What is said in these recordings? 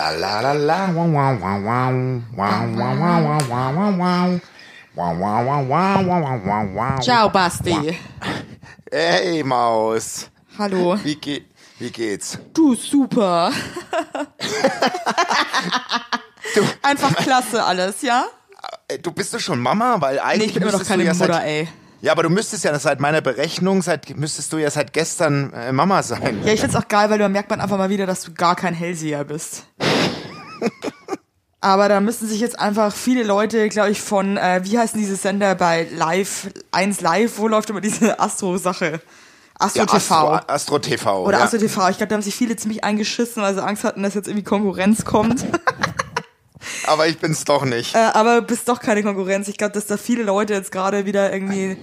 La la la la wow wow wow wow wow wow wow wow wow wow wow wow wow wow wow wow wow wow Ciao, Basti. Hey Maus, Hallo. wie, ge wie geht's? Du, super. Einfach klasse alles, ja? Äh, Du bist doch schon Mama, weil eigentlich Nee, ich bin noch du keine Mutter, seit, ey. Ja, aber du müsstest ja seit meiner Berechnung, seit müsstest du ja seit gestern äh, Mama sein. Ja, ich find's auch geil, weil da merkt man einfach mal wieder, dass du gar kein Hellseher bist. Aber da müssen sich jetzt einfach viele Leute, glaube ich, von, äh, wie heißen diese Sender bei Live, 1 Live, wo läuft immer diese Astro-Sache? Astro Ja, TV. Astro, Astro TV. Oder ja. Astro TV. Ich glaube, da haben sich viele ziemlich eingeschissen, weil sie Angst hatten, dass jetzt irgendwie Konkurrenz kommt. Aber ich bin's doch nicht. äh, aber bist doch keine Konkurrenz. Ich glaube, dass da viele Leute jetzt gerade wieder irgendwie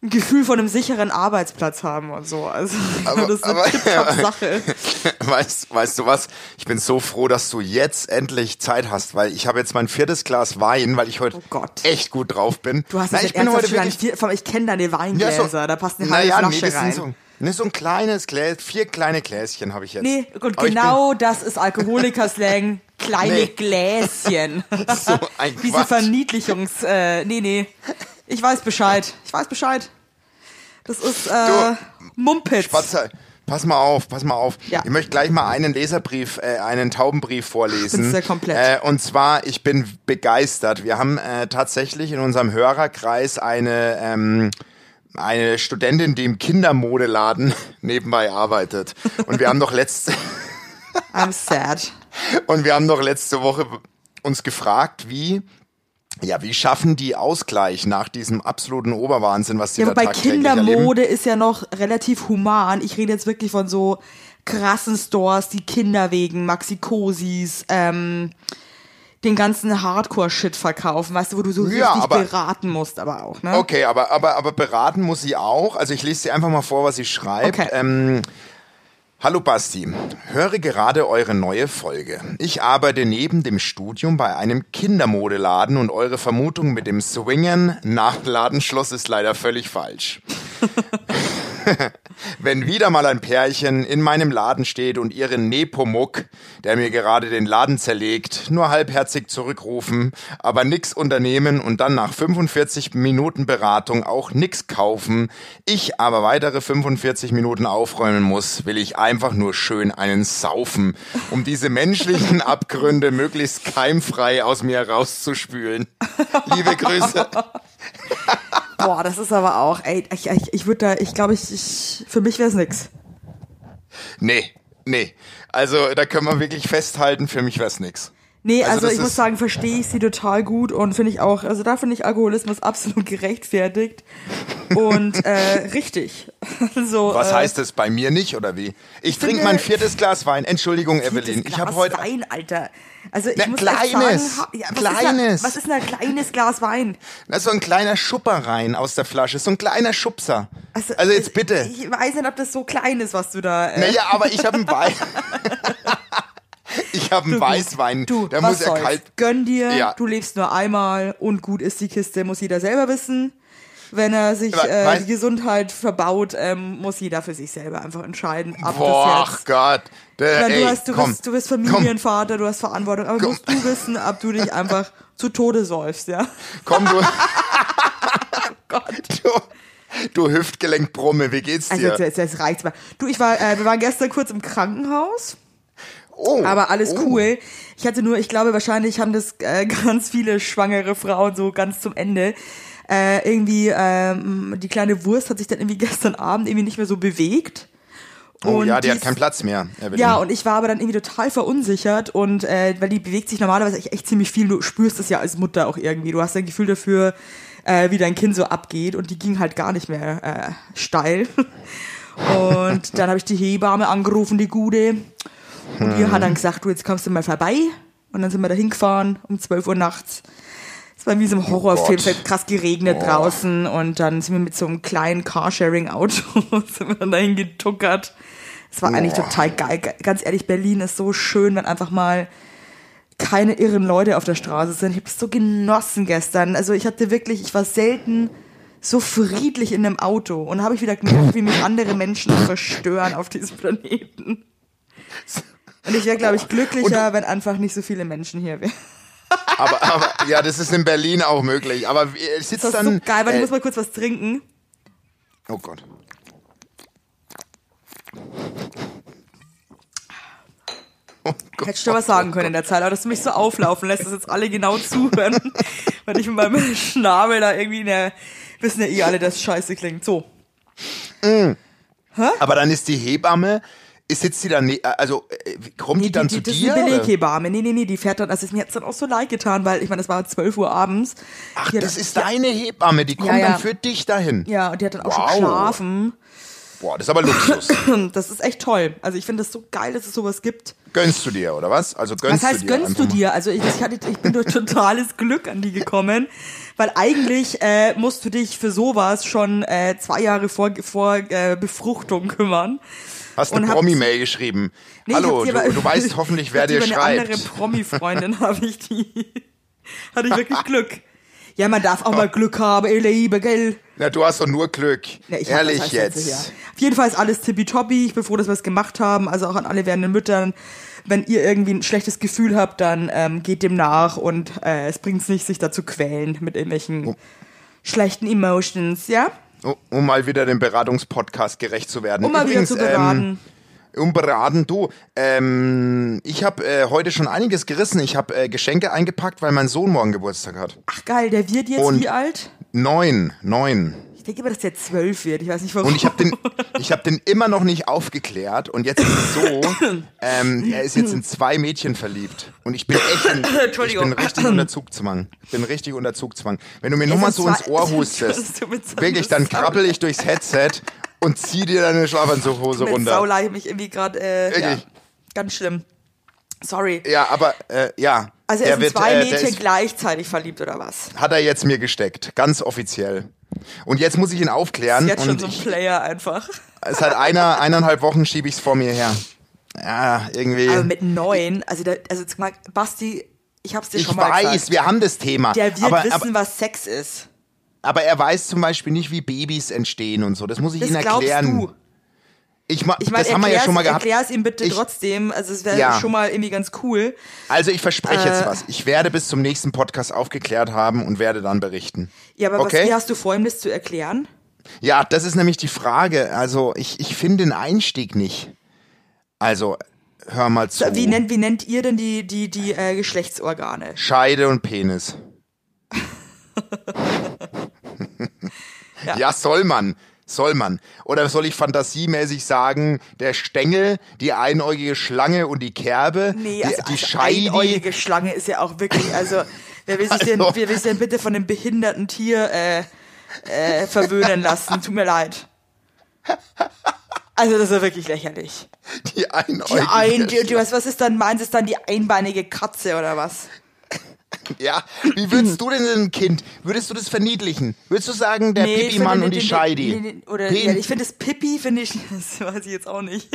ein Gefühl von einem sicheren Arbeitsplatz haben und so. Also Aber- das ist eine aber- Tip-Top-Sache. Weißt, weißt du was? Ich bin so froh, dass du jetzt endlich Zeit hast, weil ich habe jetzt mein viertes Glas Wein, weil ich heute Oh Gott. echt gut drauf bin. Du hast Na, ich bin heute wirklich vier, ich kenne deine Weingläser, da passt eine halbe naja, Flasche nee, rein. So, ne, so ein kleines Glas, vier kleine Gläschen habe ich jetzt. nee, und Aber genau das ist Alkoholiker-Slang. Kleine Nee. Gläschen. So ein Diese Quatsch. Verniedlichungs... Äh, nee, nee. Ich weiß Bescheid. Ich weiß Bescheid. Das ist äh, Du, Mumpitz. Spatzer, pass mal auf, pass mal auf. Ja. Ich möchte gleich mal einen Leserbrief, äh, einen Taubenbrief vorlesen. Bin's ja komplett. Äh, und zwar, ich bin begeistert. Wir haben äh, tatsächlich in unserem Hörerkreis eine ähm, eine Studentin, die im Kindermodeladen nebenbei arbeitet. Und wir haben doch letzte I'm sad. Und wir haben doch letzte Woche uns gefragt, wie ja, wie schaffen die Ausgleich nach diesem absoluten Oberwahnsinn, was die Ja, da bei tagtäglich erleben? Kindermode ist ja noch relativ human. Ich rede jetzt wirklich von so krassen Stores, die Kinder wegen Maxi-Cosis, ähm, den ganzen Hardcore-Shit verkaufen, weißt du, wo du so Ja, richtig aber- beraten musst, aber auch, ne? Okay, aber, aber, aber beraten muss sie auch. Also ich lese sie einfach mal vor, was sie schreibt. Okay. Ähm, Hallo Basti, höre gerade eure neue Folge. Ich arbeite neben dem Studium bei einem Kindermodeladen und eure Vermutung mit dem Swingern nach Ladenschluss ist leider völlig falsch. Wenn wieder mal ein Pärchen in meinem Laden steht und ihren Nepomuk, der mir gerade den Laden zerlegt, nur halbherzig zurückrufen, aber nix unternehmen und dann nach 45 Minuten Beratung auch nix kaufen, ich aber weitere 45 Minuten aufräumen muss, will ich einfach nur schön einen saufen, um diese menschlichen Abgründe möglichst keimfrei aus mir rauszuspülen. Liebe Grüße. Boah, das ist aber auch, ey, ich, ich, ich würde da, ich glaube, ich, ich, für mich wäre es nix. Nee, nee. Also da können wir wirklich festhalten, für mich wär's nix. Nee, Also also, das ich muss ist- sagen, verstehe ich sie total gut und finde ich auch, also da finde ich Alkoholismus absolut gerechtfertigt und äh, richtig. Also, Was äh, heißt das bei mir nicht oder wie? Ich trinke mein viertes Glas Wein. Entschuldigung, Evelyn. Ich habe Glas heute Wein, Alter. Also ich Na, muss kleines, sagen, ja, was kleines. Ist da, was ist denn ein kleines Glas Wein? Na, so ein kleiner Schupper rein aus der Flasche, so ein kleiner Schubser. Also, jetzt ich- bitte. Ich weiß nicht, ob das so klein ist, was du da. Äh, Naja, aber ich habe einen Wein. Ich habe einen Weißwein. Du, der was muss ja soll's? kalt. Gönn dir, Ja. du lebst nur einmal und gut ist die Kiste, muss jeder selber wissen. Wenn er sich äh, die Gesundheit verbaut, ähm, muss jeder für sich selber einfach entscheiden, ob Boah, jetzt Gott. Der, ey, du, hast, du, komm, bist, du bist Familienvater, du hast Verantwortung, aber Komm. musst du wissen, ob du dich einfach zu Tode säufst, ja? Komm, du. Gott. du, du Hüftgelenkbrumme, wie geht's Also dir? jetzt, jetzt, jetzt reicht's mal. Du, ich war, äh, wir waren gestern kurz im Krankenhaus, oh, aber alles oh. cool. Ich hatte nur, ich glaube, wahrscheinlich haben das äh, ganz viele schwangere Frauen so ganz zum Ende. Äh, irgendwie, ähm, die kleine Wurst hat sich dann irgendwie gestern Abend irgendwie nicht mehr so bewegt. Oh Und ja, die hat keinen Platz mehr. Evelyn. Ja, und ich war aber dann irgendwie total verunsichert und äh, weil die bewegt sich normalerweise echt, echt ziemlich viel. Du spürst es ja als Mutter auch irgendwie. Du hast ein Gefühl dafür, äh, wie dein Kind so abgeht und die ging halt gar nicht mehr äh, steil. Und dann habe ich die Hebamme angerufen, die Gute. Und die hat dann gesagt, du, jetzt kommst du mal vorbei. Und dann sind wir da hingefahren um 12 Uhr nachts. Es war wie so ein Horrorfilm, es hat krass geregnet draußen und dann sind wir mit so einem kleinen Carsharing-Auto sind wir dann dahin getuckert. Es war eigentlich total geil. Ganz ehrlich, Berlin ist so schön, wenn einfach mal keine irren Leute auf der Straße sind. Ich habe es so genossen gestern. Also ich hatte wirklich, ich war selten so friedlich in einem Auto und habe ich wieder gemerkt, wie mich andere Menschen verstören auf diesem Planeten. Und ich wäre, glaube ich, glücklicher, wenn einfach nicht so viele Menschen hier wären. Aber, aber ja, das ist in Berlin auch möglich. Aber äh, sitzt Das ist dann. so geil, weil ich äh, muss mal kurz was trinken. oh Gott. Oh Gott. Hättest du was sagen können in der Zeit, aber dass du mich so auflaufen lässt, dass jetzt alle genau zuhören, weil ich mit meinem Schnabel da irgendwie in der, wissen ja eh alle, dass scheiße klingt. So. Aber dann ist die Hebamme, sitzt die dann, ne- also äh, kommt die dann die, zu das dir? ist eine? Beleghebamme. Nee, nee, nee, die fährt dann, also mir hat's dann auch so leid getan, weil ich meine, das war 12 Uhr abends. Ach, hat- das ist deine Hebamme, die kommt Ja, ja. dann für dich dahin. Ja, und die hat dann auch Wow. schon geschlafen. Boah, das ist aber Luxus. Das ist echt toll. Also ich finde das so geil, dass es sowas gibt. gönnst du dir, oder was? Also gönnst Was heißt du dir gönnst du dir? Also ich, ich, hatte, ich bin durch totales Glück an die gekommen, weil eigentlich äh, musst du dich für sowas schon äh, zwei Jahre vor, vor äh, Befruchtung kümmern. Hast eine Promi-Mail geschrieben. Nee, Hallo, du, aber- du weißt hoffentlich, wer dir schreibt. Eine andere Promi-Freundin habe ich die. Hatte ich wirklich Glück. Ja, man darf auch mal Glück haben, ihr Liebe, gell? Na, du hast doch nur Glück. Ja, Ehrlich das jetzt. her. Auf jeden Fall ist alles tippitoppi. Ich bin froh, dass wir es gemacht haben. Also auch an alle werdenden Müttern. Wenn ihr irgendwie ein schlechtes Gefühl habt, dann ähm, geht dem nach und äh, es bringt nicht, sich da zu quälen mit irgendwelchen Oh. schlechten Emotions, ja? Um, mal wieder dem Beratungspodcast gerecht zu werden. Um mal wieder Übrigens, zu beraten. Ähm, um beraten, du. Ähm, ich habe äh, heute schon einiges gerissen. Ich habe äh, Geschenke eingepackt, weil mein Sohn morgen Geburtstag hat. Ach geil, der wird jetzt Und- wie alt? Neun, neun. Ich denke immer, dass der zwölf wird. Ich weiß nicht warum. Und ich habe den, ich habe den immer noch nicht aufgeklärt. Und jetzt ist es so, ähm, er ist jetzt in zwei Mädchen verliebt. Und ich bin echt, in, ich bin richtig unter Zugzwang. Ich bin richtig unter Zugzwang. Wenn du mir nur mal so ins Ohr es hustest, wirklich, dann krabbel ich durchs Headset und zieh dir deine Schlafanzughose runter. Saula ich mich irgendwie gerade, äh, ja, Wirklich? ganz schlimm. Sorry. Ja, aber äh, ja. Also er sind wird, zwei äh, Mädchen ist, gleichzeitig verliebt oder was? hat er jetzt mir gesteckt, ganz offiziell. Und jetzt muss ich ihn aufklären. Jetzt schon so ein ich, Player einfach. seit einer, eineinhalb Wochen schiebe ich es vor mir her. Ja, irgendwie. Aber mit neun, also, da, also jetzt mal, Basti, ich hab's dir ich schon mal weiß, gesagt. wir haben das Thema. Der wird aber, wissen, aber, was Sex ist. aber er weiß zum Beispiel nicht, wie Babys entstehen und so. Das muss ich Das ihm glaubst erklären. du. Ich, ma, Ich meine, das haben wir ja schon mal gehabt. erklär's ihm bitte Ich- trotzdem. Also es wäre Ja. schon mal irgendwie ganz cool. Also ich verspreche jetzt Äh. was. Ich werde bis zum nächsten Podcast aufgeklärt haben und werde dann berichten. Ja, aber okay? was, wie hast du vor, ihm das zu erklären? Ja, das ist nämlich die Frage. Also ich, ich finde den Einstieg nicht. Also, hör mal zu. Wie, nennt, wie nennt ihr denn die, die, die äh, Geschlechtsorgane? Scheide und Penis. Ja. ja. soll man. Soll man. Oder soll ich fantasiemäßig sagen, der Stängel, die einäugige Schlange und die Kerbe, Nee, die, also, die also Scheide. einäugige Schlange ist ja auch wirklich, also wer will sich denn, Also- wer will sich denn bitte von dem behinderten Tier äh, äh, verwöhnen lassen? Tut mir leid. Also das ist ja wirklich lächerlich. Die Die einäugige ein, die, die, Schlange. was, was ist dann, meinst du, ist dann die einbeinige Katze oder was? Ja, wie würdest du denn ein Kind, würdest du das verniedlichen? Würdest du sagen, der ich Pipi-Mann und die Scheidi? Oder, ja, ich finde das Pippi, finde ich, das weiß ich jetzt auch nicht.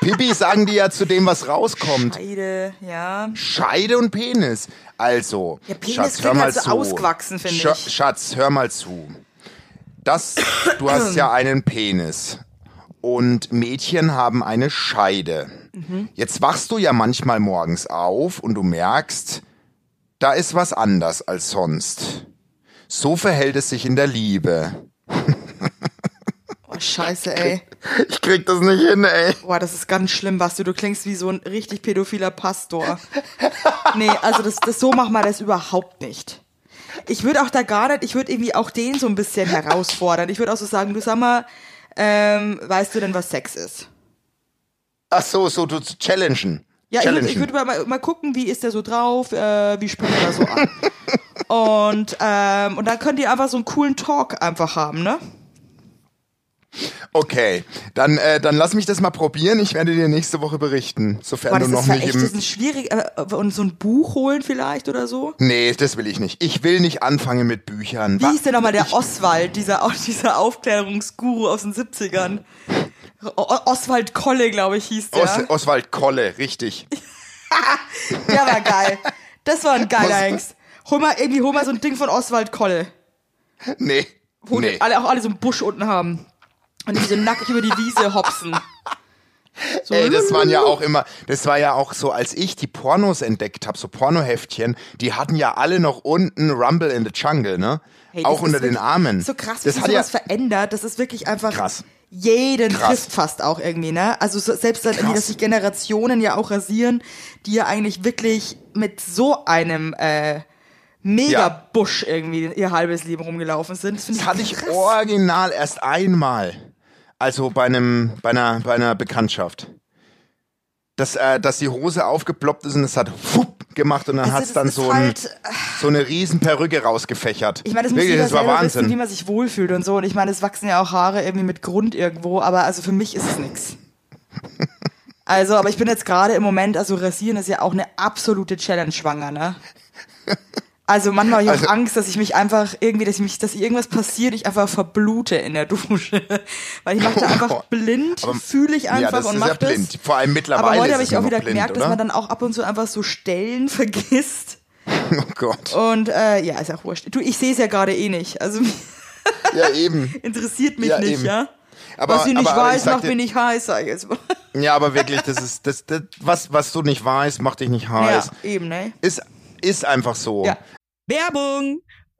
Pipi sagen die ja zu dem, was rauskommt. Scheide, ja. Scheide und Penis. Also, Ja, Penis Schatz, hör mal halt so zu. ausgewachsen, finde Sch ich. Schatz, hör mal zu. Das, du hast ja einen Penis. Und Mädchen haben eine Scheide. Mhm. Jetzt wachst du ja manchmal morgens auf und du merkst, da ist was anders als sonst. So verhält es sich in der Liebe. Oh, scheiße, ey. Ich krieg das nicht hin, ey. Boah, das ist ganz schlimm, Basti. Du klingst wie so ein richtig pädophiler Pastor. Nee, also das, das so machen wir das überhaupt nicht. Ich würde auch da gar nicht, ich würde irgendwie auch den so ein bisschen herausfordern. Ich würde auch so sagen, du sag mal, ähm, weißt du denn, was Sex ist? Ach so, so, du zu challengen. Ja, ich würde ich würd mal, mal gucken, wie ist der so drauf, äh, wie spricht er so an. Und, ähm, und dann könnt ihr einfach so einen coolen Talk einfach haben, ne? Okay, dann, äh, dann lass mich das mal probieren. Ich werde dir nächste Woche berichten, sofern Boah, du das noch nicht echt, das im. ist schwierig. Äh, und so ein Buch holen vielleicht oder so? Nee, das will ich nicht. Ich will nicht anfangen mit Büchern. Wie hieß denn nochmal der Oswald, dieser, dieser Aufklärungsguru aus den 70ern? Oswald Kolle, glaube ich, hieß der. Os Oswald Kolle, richtig. der war geil. Das war ein geiler Hengst. Hol mal, irgendwie, hol mal so ein Ding von Oswald Kolle. Nee. Wo nee. die alle, auch alle so einen Busch unten haben. Und die so nackig über die Wiese hopsen. So Ey, das waren ja auch immer, das war ja auch so, als ich die Pornos entdeckt habe, so Pornoheftchen, die hatten ja alle noch unten Rumble in the Jungle, ne? Hey, auch unter den Armen. So krass, wie das sich hat ja, sowas verändert. Das ist wirklich einfach Krass. Jeden Krass. trifft fast auch irgendwie, ne? Also so, selbst dann dass sich Generationen ja auch rasieren, die ja eigentlich wirklich mit so einem äh, Mega-Busch irgendwie ihr halbes Leben rumgelaufen sind. Das, das hatte ich original erst einmal. Also bei einem, bei einer, bei einer Bekanntschaft. Dass, äh, dass die Hose aufgeploppt ist und es hat fupp gemacht und dann Also hat's das dann so, ein, halt, so eine riesen Perücke rausgefächert. Ich meine, das muss Wirklich, das war Wahnsinn. wissen, wie man sich wohlfühlt und so. Und ich meine, es wachsen ja auch Haare irgendwie mit Grund irgendwo, aber also für mich ist es nix. Also, aber ich bin jetzt gerade im Moment, also rasieren ist ja auch eine absolute Challenge schwanger, ne? Also manchmal habe ich Also- auch Angst, dass ich mich einfach irgendwie, dass ich mich, dass irgendwas passiert, ich einfach verblute in der Dusche. Weil ich mache da einfach blind, fühle ich ja, einfach das und mache ja blind. das. Vor allem mittlerweile Aber heute habe ich auch wieder blind, gemerkt, oder? dass man dann auch ab und zu einfach so Stellen vergisst. oh Gott. Und äh, ja, ist auch wurscht. Du, ich sehe es ja gerade eh nicht. Also Ja, eben. interessiert mich Ja, nicht, eben. ja. Aber, was ich nicht aber, aber ich weiß, macht dir- mich nicht heiß, sag ich jetzt mal. Ja, aber wirklich, das ist, das, das, was, was du nicht weißt, macht dich nicht heiß. Ja, eben, ne? Ist, ist einfach so. Ja. Werbung!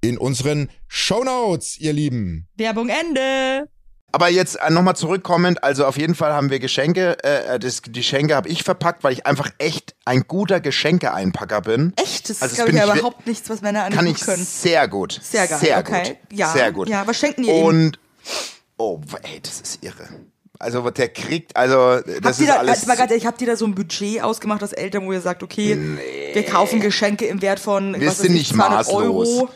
in unseren Shownotes, ihr Lieben. Werbung Ende. Aber jetzt äh, nochmal zurückkommend, also auf jeden Fall haben wir Geschenke, äh, das, die Geschenke habe ich verpackt, weil ich einfach echt ein guter Geschenkeeinpacker bin. Echt? Das Also ist, das glaube ich, ja ich überhaupt nichts, was Männer Kann angucken ich können. sehr gut. Sehr geil, Sehr okay. gut. Ja, Sehr gut. ja, was schenken ihr ihm? Und, oh, ey, das ist irre. Also, der kriegt, also, das Habt ihr ist da, alles. mal ganz ehrlich, habt ihr da so ein Budget ausgemacht als Eltern, wo ihr sagt, okay, wir kaufen Geschenke im Wert von Wir was sind ich, nicht 200 maßlos. Euro?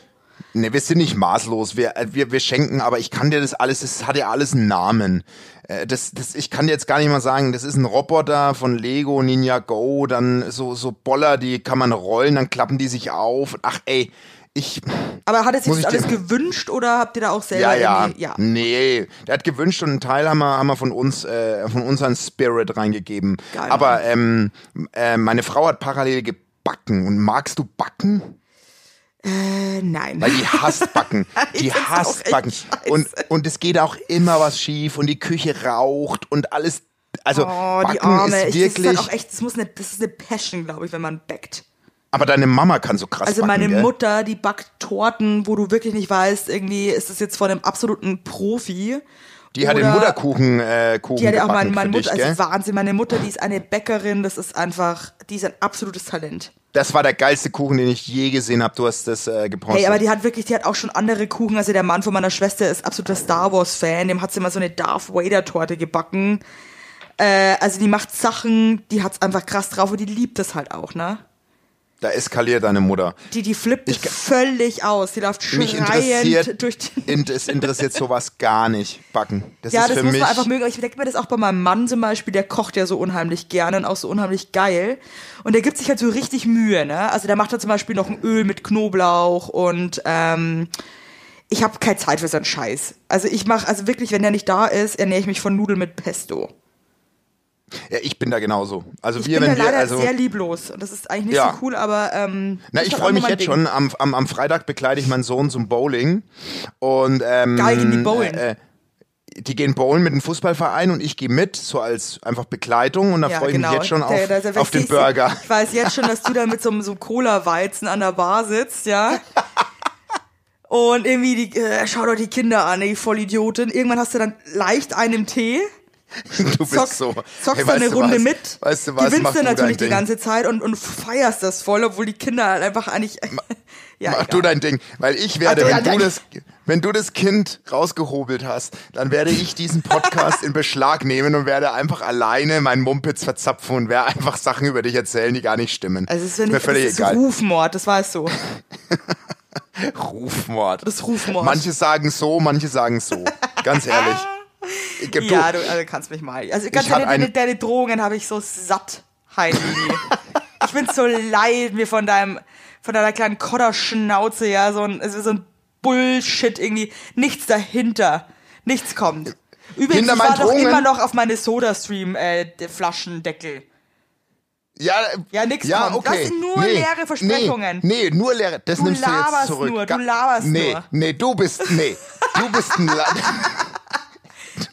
Ne, wir sind nicht maßlos. Wir, äh, wir, wir schenken, aber ich kann dir das alles, das hat ja alles einen Namen. Äh, Das, das, ich kann dir jetzt gar nicht mal sagen, das ist ein Roboter von Lego, Ninja Go, dann so, so Boller, die kann man rollen, dann klappen die sich auf. Ach ey, ich, Aber hat er sich das alles gewünscht oder habt ihr da auch selber ja, ja, ja. nee, der hat gewünscht und einen Teil haben wir, haben wir von uns, äh, von unseren Spirit reingegeben. Geil. Aber ähm, äh, meine Frau hat parallel gebacken und magst du backen? Äh, nein. Weil die hasst Backen. Die hasst Backen. Und, und es geht auch immer was schief und die Küche raucht und alles. Also Oh, Backen die Arme. ist Ich, das ist wirklich. halt auch echt, das muss eine, das ist eine Passion, glaube ich, wenn man backt. aber deine Mama kann so krass Also backen. meine gell? Mutter, die backt Torten, wo du wirklich nicht weißt, irgendwie ist das jetzt von einem absoluten Profi. Die hat den Mutterkuchen äh, Kuchen Die hat ja auch meine, meine Mutter, dich, also Wahnsinn, meine Mutter, die ist eine Bäckerin, das ist einfach, die ist ein absolutes Talent. Das war der geilste Kuchen, den ich je gesehen habe. Du hast das äh, gepostet. Hey, aber die hat wirklich, die hat auch schon andere Kuchen. Also der Mann von meiner Schwester ist absoluter Star Wars Fan. Dem hat sie mal so eine Darth Vader Torte gebacken. Äh, also die macht Sachen, die hat's einfach krass drauf und die liebt das halt auch, ne? Da eskaliert deine Mutter. Die, die flippt Ich- völlig aus. Die läuft schreiend interessiert, durch die es interessiert sowas gar nicht. Backen. Das Ja, ist das für muss mich. man einfach mögen. Ich denke mir das auch bei meinem Mann zum Beispiel, der kocht ja so unheimlich gerne und auch so unheimlich geil. Und der gibt sich halt so richtig Mühe, ne? Also der macht da zum Beispiel noch ein Öl mit Knoblauch und ähm, ich habe keine Zeit für so einen Scheiß. Also ich mache, also wirklich, wenn der nicht da ist, ernähre ich mich von Nudeln mit Pesto. Ja, ich bin da genauso. Also Ich wir, bin wenn da wir, leider also. sehr lieblos und das ist eigentlich nicht Ja. so cool, aber ähm, Na, ich halt freue mich jetzt Ding. schon. Am, am, am Freitag begleite ich meinen Sohn zum Bowling. Und ähm, Geil, gehen die bowlen? Äh, äh, die gehen bowlen mit dem Fußballverein und ich gehe mit, so als einfach Begleitung. Und da freue ich mich jetzt schon auf, Der- der- der- auf den Burger. Ich weiß jetzt schon, dass du da mit so einem so Cola-Weizen an der Bar sitzt, ja. Und irgendwie, die, äh, schau doch die Kinder an, die Vollidiotin. Irgendwann hast du dann leicht einen Tee, Du bist zockst, so. zockst Hey, weißt eine Runde was? mit, Weißt du was? gewinnst du natürlich die ganze Zeit und, und feierst das voll, obwohl die Kinder halt einfach eigentlich... ja, Mach egal. du dein Ding, weil ich werde, du, wenn ja, du ja. das, wenn du das Kind rausgehobelt hast, dann werde ich diesen Podcast in Beschlag nehmen und werde einfach alleine meinen Mumpitz verzapfen und werde einfach Sachen über dich erzählen, die gar nicht stimmen. Also es ist, wenn, das völlig ist egal. Rufmord, das weißt du. Rufmord. Das ist Rufmord. Manche sagen so, manche sagen so. Ganz ehrlich. Du, Ja, du also kannst mich mal. Also ganz deine, eine- deine Drohungen habe ich so satt, Heidi. ich bin so leid, mir von deinem, von deiner kleinen Kodderschnauze, ja, so ein, so ein Bullshit irgendwie, nichts dahinter. Nichts kommt. Übrigens, Hinter ich war doch Drohungen? immer noch auf meine Soda-Stream, äh, ja, Ja, nix ja, kommt. okay. Das sind nur leere Versprechungen. Nee, nee, nur leere. Das Du nimmst du jetzt laberst zurück. nur, du laberst nee, nur. Nee, du bist, nee. Du bist ein, La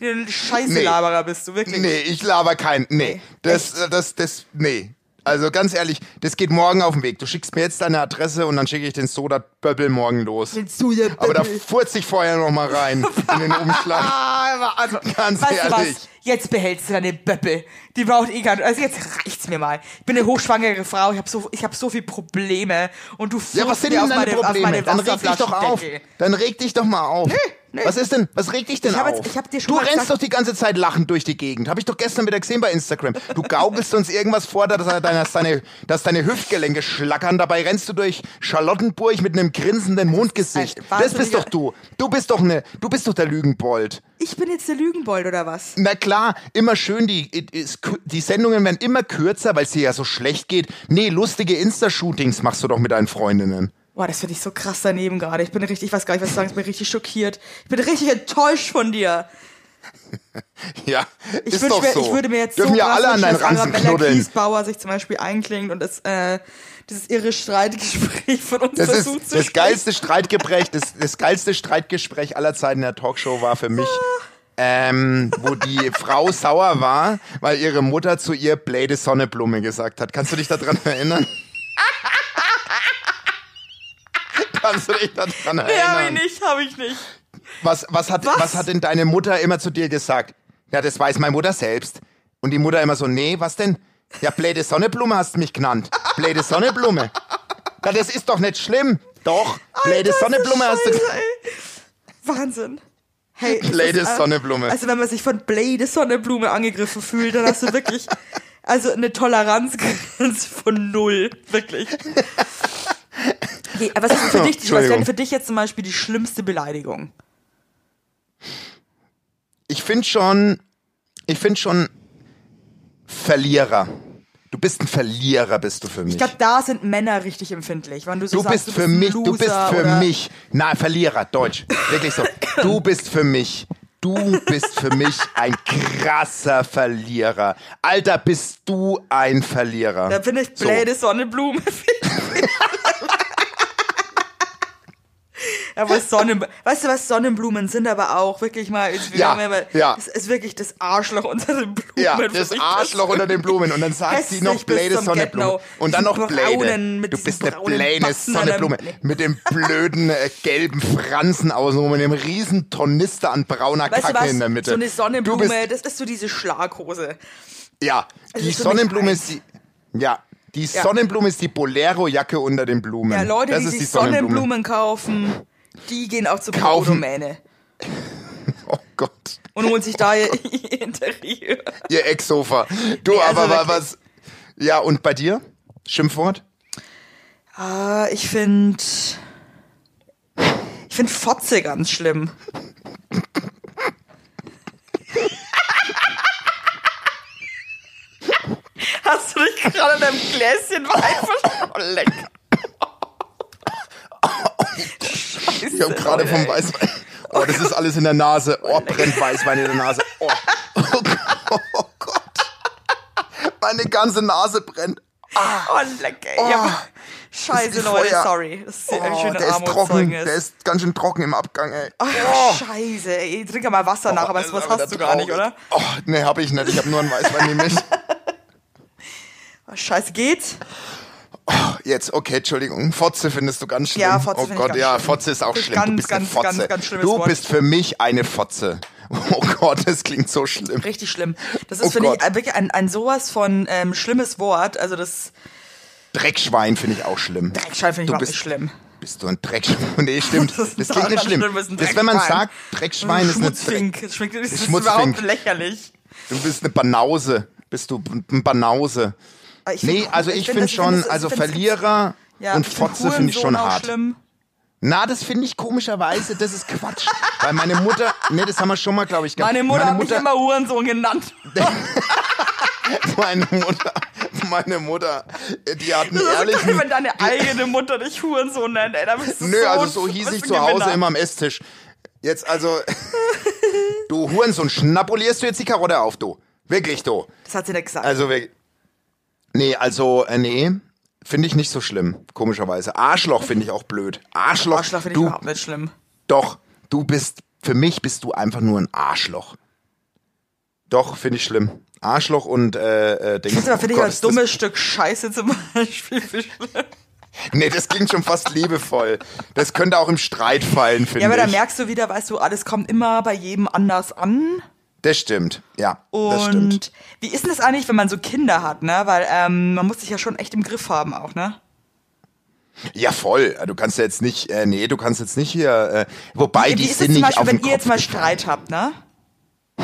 Ein scheiße Nee. Laberer bist du, wirklich. Nee, ich laber kein. Nee. Das, das, das, nee. Also ganz ehrlich, das geht morgen auf den Weg. Du schickst mir jetzt deine Adresse und dann schicke ich den Soda-Böbbel morgen los. Soda-Böbbel. Aber da furze ich vorher noch mal rein in den Umschlag. Ah, also, Ganz ehrlich. was? Jetzt behältst du deine Böppe. Die braucht eh gar nicht. Also jetzt reicht's mir mal. Ich bin eine hochschwangere Frau. Ich habe so, ich hab so viele Probleme. Und du Ja, was sind mir denn auf deine meine, auf Probleme? meine Dann reg dich doch auf. Dann reg dich doch mal auf. nee. Was ist denn, was regt dich denn Ich hab auf? jetzt- ich hab dir schon du rennst gesagt- doch die ganze Zeit lachend durch die Gegend. Habe ich doch gestern wieder gesehen bei Instagram. Du gaukelst uns irgendwas vor, dass deine, dass deine, dass deine Hüftgelenke schlackern. Dabei rennst du durch Charlottenburg mit einem grinsenden Mondgesicht. Das bist doch du. Du bist doch ne, du bist doch der Lügenbold. Ich bin jetzt der Lügenbold oder was? Na klar, immer schön, die, die Sendungen werden immer kürzer, weil es dir ja so schlecht geht. Nee, lustige Insta-Shootings machst du doch mit deinen Freundinnen. Boah, das finde ich so krass daneben gerade. Ich bin richtig, ich weiß gar nicht, was ich sagen, ich bin richtig schockiert. Ich bin richtig enttäuscht von dir. Ja, Ich, ist doch mir, so. ich würde mir jetzt Dürfen so ja alle an deinen Ranzen Arabella knuddeln. Kiesbauer sich zum Beispiel einklingt und das, äh, dieses irre Streitgespräch von uns Das versucht ist zu das geilste Streitgespräch, das, das geilste Streitgespräch aller Zeiten in der Talkshow war für mich, ähm, wo die Frau sauer war, weil ihre Mutter zu ihr Blade Sonneblume gesagt hat. Kannst du dich daran erinnern? Kannst du dich daran Nee, hab ich erinnern? nicht, hab ich nicht. Was, was, hat, was? Was? hat denn deine Mutter immer zu dir gesagt? Ja, das weiß meine Mutter selbst. Und die Mutter immer so, nee, was denn? Ja, Blade Sonneblume hast du mich genannt. Blade Sonneblume. Ja, das ist doch nicht schlimm. Doch, Blade Alter, Sonneblume so hast du. ey. Wahnsinn. Hey, Blade ist, äh, Sonneblume. Also wenn man sich von Blade Sonneblume angegriffen fühlt, dann hast du wirklich also eine Toleranzgrenze von null, wirklich. Okay, was ist denn für dich, was wäre Entschuldigung. denn für dich jetzt zum Beispiel die schlimmste Beleidigung? Ich finde schon, ich finde schon Verlierer. Du bist ein Verlierer, bist du für mich. Ich glaube, da sind Männer richtig empfindlich, wenn du so Du sagst, bist für mich, ein du bist Loser für oder mich. Na, Verlierer, Deutsch. Wirklich so. Du bist für mich. Du bist für mich ein krasser Verlierer. Alter, bist du ein Verlierer. Da finde ich So. Blade Aber Sonnen, weißt du was, Sonnenblumen sind aber auch wirklich mal, wir Ja, immer, ja. das ist wirklich das Arschloch unter den Blumen. Ja, das Arschloch unter den Blumen. Und dann sagt sie noch Blade Sonnenblume. Und dann noch Blade. mit Du bist eine Blade Sonnenblume. Mit dem blöden äh, gelben Fransen außenrum und dem riesen Tornister an brauner Weißt Kacke was, in der Mitte. so eine Sonnenblume, das ist so diese Schlaghose. ja, Es die ist mich Sonnenblume ist die, ja, die Sonnenblume ist die Bolero-Jacke unter den Blumen. Ja, Leute, das die ist sich die Sonnenblume. Sonnenblumen kaufen, die gehen auch zur. Biodomäne Oh Gott. und holen sich da ihr, ihr Interieur. Ihr Ex-Sofa. Du, Nee, also aber wa- wirklich. was. Ja, und bei dir? Schimpfwort? Ah, ich finde. Ich finde Fotze ganz schlimm. Hast du dich gerade in deinem Gläschen Wein verschluckt? Oh, lecker. Scheiße, Ich habe gerade vom ey. Weißwein. Oh, das ist alles in der Nase. Oh, brennt Weißwein in der Nase. Oh, oh, Gott. oh Gott. Meine ganze Nase brennt. Oh, leck, ey. Oh. Ja. Scheiße, Leute, Feuer. sorry. Das ist ein Oh, schönes der ist trocken. Der ist ganz schön trocken im Abgang, ey. Oh, Scheiße, ey. Trink ja mal Wasser nach, aber sowas hast du gar nicht, oder? Oh, nee, hab ich nicht. Ich hab nur einen Weißwein nämlich. Oh, Scheiße, geht's? Jetzt, okay, Entschuldigung. Fotze findest du ganz schlimm. Ja, Fotze Oh Gott, ja. Fotze ist auch schlimm. ganz, du bist ganz, eine Fotze. ganz, du Wort. bist für mich eine Fotze. Oh Gott, das klingt so schlimm. Richtig schlimm. Das ist, Oh finde ich, wirklich ein, ein sowas von ähm, schlimmes Wort. Also das Dreckschwein finde ich auch schlimm. Dreckschwein finde ich Du bist- nicht schlimm. Bist du ein Dreckschwein? Nee, stimmt. Das Das, klingt nicht schlimm. schlimm, Das, wenn man sagt, Dreckschwein ist eine Dreck, Schmutzfink. Das schmeckt- das ist überhaupt lächerlich. Du bist eine Banause. Bist du ein Banause. Aber ich find- Nee, also ich, finde das- schon, das- also find- Verlierer ja, und find Fotze finde ich schon hart. Schlimm. Na, das finde ich komischerweise, das ist Quatsch. Weil meine Mutter, nee, das haben wir schon mal, glaube ich, gehabt. Meine Mutter hat mich immer Hurensohn genannt. meine Mutter, meine Mutter, die hat einen Das so geil, ehrlichen, wenn deine eigene Mutter dich Hurensohn nennt, ey. Da bist du Nö, so, also so hieß ich zu Hause immer am Esstisch. Jetzt also, du Hurensohn, schnapulierst du jetzt die Karotte auf, du. Wirklich, du. Das hat sie nicht gesagt. Also, wir- nee, also, äh, nee, finde ich nicht so schlimm, komischerweise. Arschloch finde ich auch blöd. Arschloch, Arschloch finde ich du, überhaupt nicht schlimm. doch, du bist, für mich bist du einfach nur ein Arschloch. Doch, finde ich schlimm. Arschloch und, äh, äh, Ding. Das finde ich Gott, als dummes Stück Scheiße zum Beispiel schlimm. Nee, das klingt schon fast liebevoll. Das könnte auch im Streit fallen, finde ich. Ja, aber da merkst du wieder, weißt du, alles kommt immer bei jedem anders an. Das stimmt, ja, das stimmt. Und wie ist denn das eigentlich, wenn man so Kinder hat, ne? Weil ähm, man muss sich ja schon echt im Griff haben auch, ne? Ja, voll. Du kannst ja jetzt nicht, äh, nee, du kannst jetzt nicht hier, äh, wobei Wie die ist es sind zum nicht Beispiel, auf wenn ihr jetzt mal. Streit habt, ne?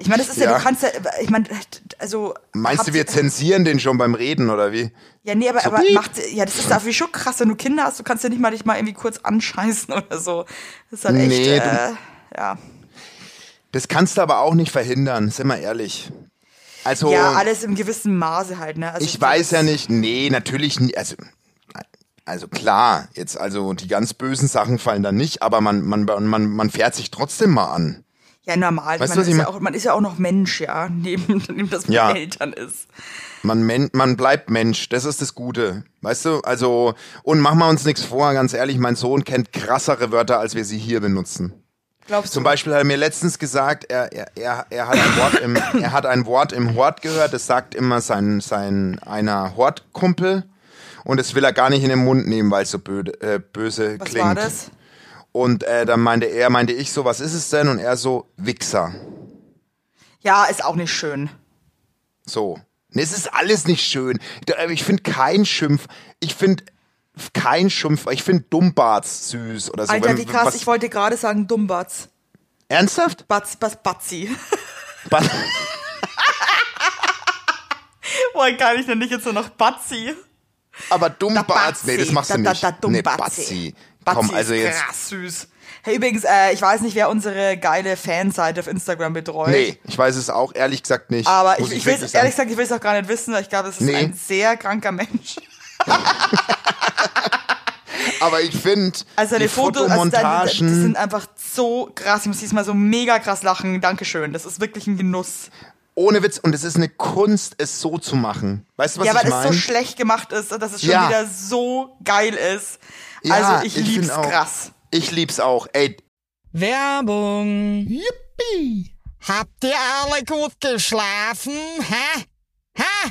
Ich meine, das ist ja, Ja. du kannst ja, ich meine, also. Meinst du, wir zensieren den schon beim Reden, oder wie? Ja, nee, aber, So aber macht, ja, das ist dafür schon krass, wenn du Kinder hast, du kannst ja nicht mal dich mal irgendwie kurz anscheißen oder so. Das ist halt echt, Nee, äh, ja. Das kannst du aber auch nicht verhindern, sind wir ehrlich. Also, Ja, alles im gewissen Maße halt, ne? Also ich weiß ja nicht, nee, natürlich nicht, also, also klar, jetzt, also die ganz bösen Sachen fallen dann nicht, aber man, man, man, man fährt sich trotzdem mal an. Ja, normal. Weißt ich du, ist ja auch, man ist ja auch noch Mensch, ja, neben, neben dass man Ja. Eltern ist. Man, men man bleibt Mensch, das ist das Gute. Weißt du, also, und machen wir uns nichts vor, ganz ehrlich, mein Sohn kennt krassere Wörter, als wir sie hier benutzen. Glaubst Zum du? Beispiel hat er mir letztens gesagt, er, er, er, er, hat, ein Wort im, er hat ein Wort im Hort gehört, das sagt immer sein, sein einer Hortkumpel und das will er gar nicht in den Mund nehmen, weil es so böde, äh, böse Was klingt. war das? Und äh, dann meinte er, meinte ich so, was ist es denn? Und er so, Wichser. Ja, ist auch nicht schön. So. Es ist alles nicht schön. Da- Ich finde kein Schimpf, ich finde kein Schimpf, ich finde Dummbarts süß oder so. Alter, krass, was- ich wollte gerade sagen Dummbatz. Ernsthaft? Batz, Batz, Batzi. Was? Boah, kann ich denn nicht jetzt nur noch Batzi? Aber Dummbarts, nee, das machst du Da, nicht. da, da, nee, Dummbatzi. Batzi. Komm, Batzi also ist jetzt. krass süß. Hey, übrigens, äh, ich weiß nicht, wer unsere geile Fanseite auf Instagram betreut. Nee, ich weiß es auch ehrlich gesagt nicht. Aber Muss ich, ich will ehrlich gesagt, ich will es auch gar nicht wissen, ich glaube, es ist Nee. ein sehr kranker Mensch. Aber ich finde, Also die Fotos, also deine, die Fotomontagen, sind einfach so krass. Ich muss diesmal so mega krass lachen. Dankeschön. Das ist wirklich ein Genuss. ohne Witz, und es ist eine Kunst, es so zu machen. Weißt du, was ja, weil ich es so meine? schlecht gemacht ist, dass es schon Ja. wieder so geil ist. Ja, also ich, ich lieb's auch. krass. ich lieb's auch. Ey, Werbung. Yippie! Habt ihr alle gut geschlafen? Hä? Hä?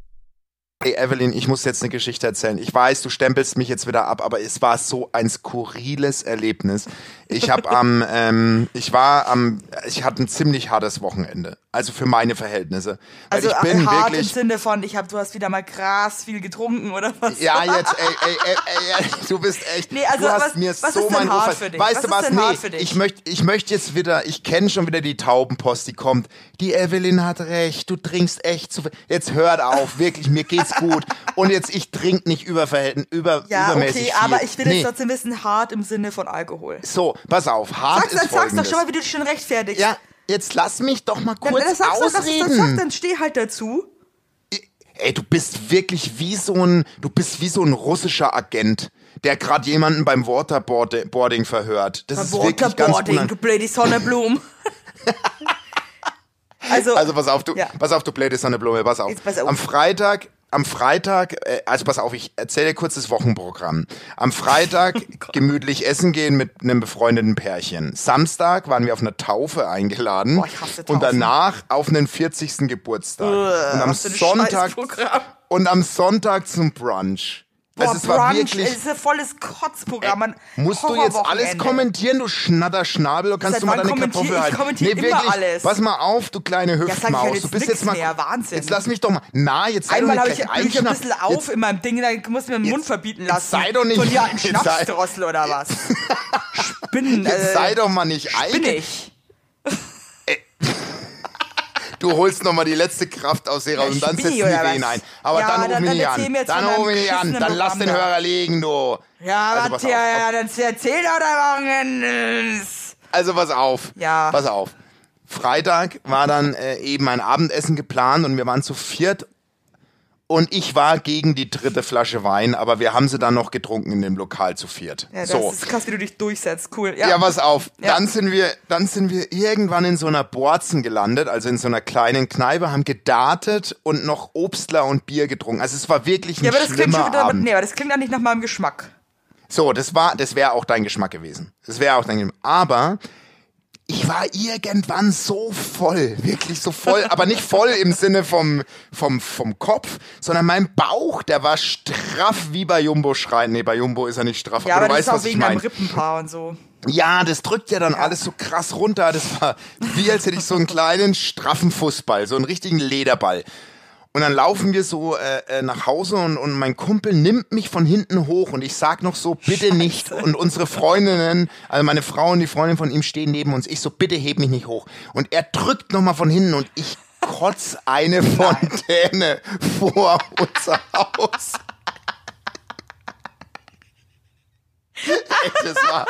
Ey, Evelyn, ich muss jetzt eine Geschichte erzählen. Ich weiß, du stempelst mich jetzt wieder ab, aber es war so ein skurriles Erlebnis. Ich habe am, ähm, ich war am, ich hatte ein ziemlich hartes Wochenende. Also für meine Verhältnisse. Weil Also ich bin hart im wirklich. Sinne von, ich hab, du hast wieder mal krass viel getrunken oder was? Ja, jetzt, ey, ey, ey, ey, du bist echt. Nee, also du hast was- mir was so ist denn mein hart Ruf- für dich? Weißt Was du ist was? denn Nee, hart für dich? ich möchte, ich möchte jetzt wieder. Ich kenne schon wieder die Taubenpost, die kommt. Die Evelyn hat recht. Du trinkst echt zu viel. Jetzt hört auf, wirklich. Mir geht's gut. Und jetzt ich trink nicht überverhältnis, über Ja, übermäßig okay, viel. aber ich will nee. jetzt trotzdem wissen, hart im Sinne von Alkohol. So, pass auf. Hart Sag's, ist dann sag's doch folgendes. schon mal, wie du dich schon rechtfertigst. Ja, jetzt lass mich doch mal dann, kurz dann, doch, ausreden. Dann, sag, dann steh halt dazu. Ey, du bist wirklich wie so ein, du bist wie so ein russischer Agent, der gerade jemanden beim Waterboarding verhört. Das ist wirklich ganz du blöde Sonneblum. also, Also pass auf, du, Ja. pass auf, du blöde Sonneblume, pass auf. Pass auf. Am Freitag, am Freitag, äh, also pass auf, ich erzähle kurz das Wochenprogramm. Am Freitag gemütlich essen gehen mit einem befreundeten Pärchen. Samstag waren wir auf einer Taufe eingeladen Boah, ich hasse und danach auf einen 40. Geburtstag. und am Sonntag und am Sonntag zum Brunch. Boah, also es war Brunch, wirklich es ist ein volles Kotzprogramm. man- Musst du jetzt alles kommentieren, du Schnatterschnabel, oder kannst Seit du mal deine Kartoffel ich halten? kommentiere immer alles. Pass mal auf, du kleine ich Hüftmaus. ja du jetzt bist jetzt mal. mehr, Wahnsinn. Jetzt lass mich doch mal. Na, jetzt sei Einmal doch habe nicht ich, gleich bin ich ein bisschen auf in meinem Ding, dann muss mir den Mund Jetzt- verbieten jetzt lassen. sei doch nicht- So, ja, ein jetzt sei- Schnapsdrossel oder was? Spinnen, Jetzt äh, sei doch mal nicht bin eigen. ich. Du holst noch mal die letzte Kraft aus dir raus und dann Spinni setzen wir oder was? ihn ein. Aber Ja, dann ruf dann- mich nicht erzähl an. Dann ruf mich nicht an. Dann lass den. Hörer liegen, du. Ja, Also warte, ja, ja, dann erzähl doch dein. Also pass auf. Ja. Pass auf. Freitag war dann äh, eben ein Abendessen geplant und wir waren zu viert. Und ich war gegen die dritte Flasche Wein, aber wir haben sie dann noch getrunken in dem Lokal zu viert. Ja, das so. ist krass, wie du dich durchsetzt. Cool. Ja, Ja, pass auf. Ja. Dann sind wir, dann sind wir irgendwann in so einer Borzen gelandet, also in so einer kleinen Kneipe, haben gedartet und noch Obstler und Bier getrunken. Also es war wirklich ein ja aber das klingt schon wieder, Abend. nee, aber das klingt auch nicht nach meinem Geschmack. So, das war, das wäre auch dein Geschmack gewesen. Das wäre auch dein Geschmack. Aber ich war irgendwann so voll, wirklich so voll, aber nicht voll im Sinne vom, vom, vom Kopf, sondern mein Bauch, der war straff wie bei Jumbo schreien. Nee, bei Jumbo ist er nicht straff, Ja, aber, aber du das weißt, ist auch was ich wegen deinem meine. Rippenpaar und so. Ja, das drückt ja dann alles so krass runter. Das war wie als hätte ich so einen kleinen straffen Fußball, so einen richtigen Lederball. Und dann laufen wir so äh, äh, nach Hause und, und mein Kumpel nimmt mich von hinten hoch und ich sag noch so, bitte nicht. Und unsere Freundinnen, also meine Frau und die Freundin von ihm stehen neben uns. Ich so, bitte heb mich nicht hoch. Und er drückt nochmal von hinten und ich kotz eine Fontäne vor unser Haus. Ey, das war,